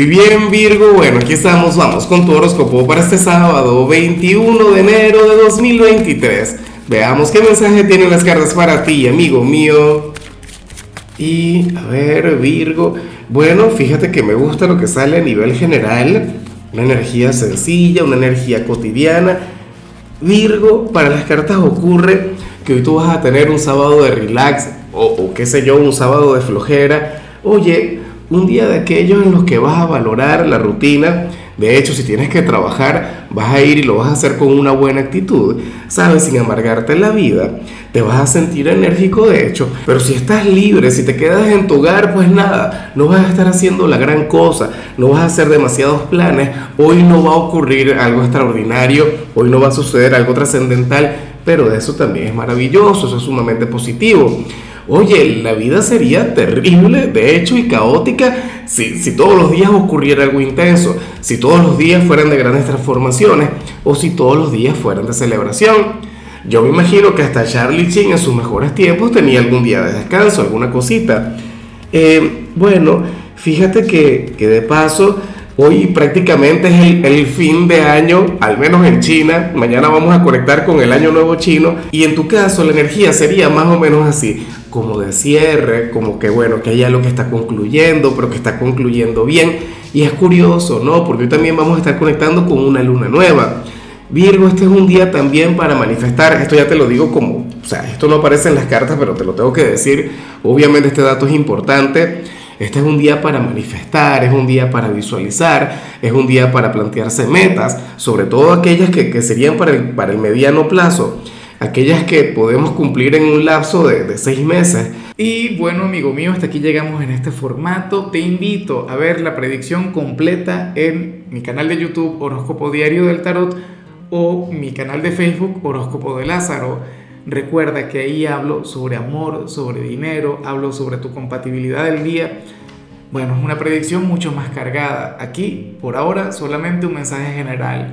Y bien Virgo, bueno, aquí estamos, vamos con tu horóscopo para este sábado 21 de enero de 2023. Veamos qué mensaje tienen las cartas para ti, amigo mío. Y a ver, Virgo, bueno, fíjate que me gusta lo que sale a nivel general, una energía sencilla, una energía cotidiana. Virgo, para las cartas ocurre que hoy tú vas a tener un sábado de relax o, o qué sé yo, un sábado de flojera. Oye, un día de aquellos en los que vas a valorar la rutina. De hecho, si tienes que trabajar, vas a ir y lo vas a hacer con una buena actitud, ¿sabes? Sin amargarte la vida. Te vas a sentir enérgico, de hecho. Pero si estás libre, si te quedas en tu hogar, pues nada, no vas a estar haciendo la gran cosa, no vas a hacer demasiados planes. Hoy no va a ocurrir algo extraordinario, hoy no va a suceder algo trascendental, pero eso también es maravilloso, eso es sumamente positivo. Oye, la vida sería terrible, de hecho, y caótica si, si, todos los días ocurriera algo intenso, si todos los días fueran de grandes transformaciones o si todos los días fueran de celebración. Yo me imagino que hasta Charlie Chin en sus mejores tiempos tenía algún día de descanso, alguna cosita. Eh, bueno, fíjate que, que de paso Hoy prácticamente es el, el, fin de año, al menos en China. Mañana vamos a conectar con el año nuevo chino. Y en tu caso la energía sería más o menos así, como de cierre, como que bueno, que hay algo que está concluyendo, pero que está concluyendo bien. Y es curioso, ¿no? Porque hoy también vamos a estar conectando con una luna nueva. Virgo, este es un día también para manifestar, esto ya te lo digo como, o sea, esto no aparece en las cartas, pero te lo tengo que decir. Obviamente este dato es importante este es un día para manifestar, es un día para visualizar, es un día para plantearse metas, sobre todo aquellas que, que serían para el, para el mediano plazo, aquellas que podemos cumplir en un lapso de, seis meses. Y bueno, amigo mío, hasta aquí llegamos en este formato. Te invito a ver la predicción completa en mi canal de YouTube Horóscopo Diario del Tarot o mi canal de Facebook Horóscopo de Lázaro. Recuerda que ahí hablo sobre amor, sobre dinero, hablo sobre tu compatibilidad del día. Bueno, es una predicción mucho más cargada. Aquí, por ahora, solamente un mensaje general.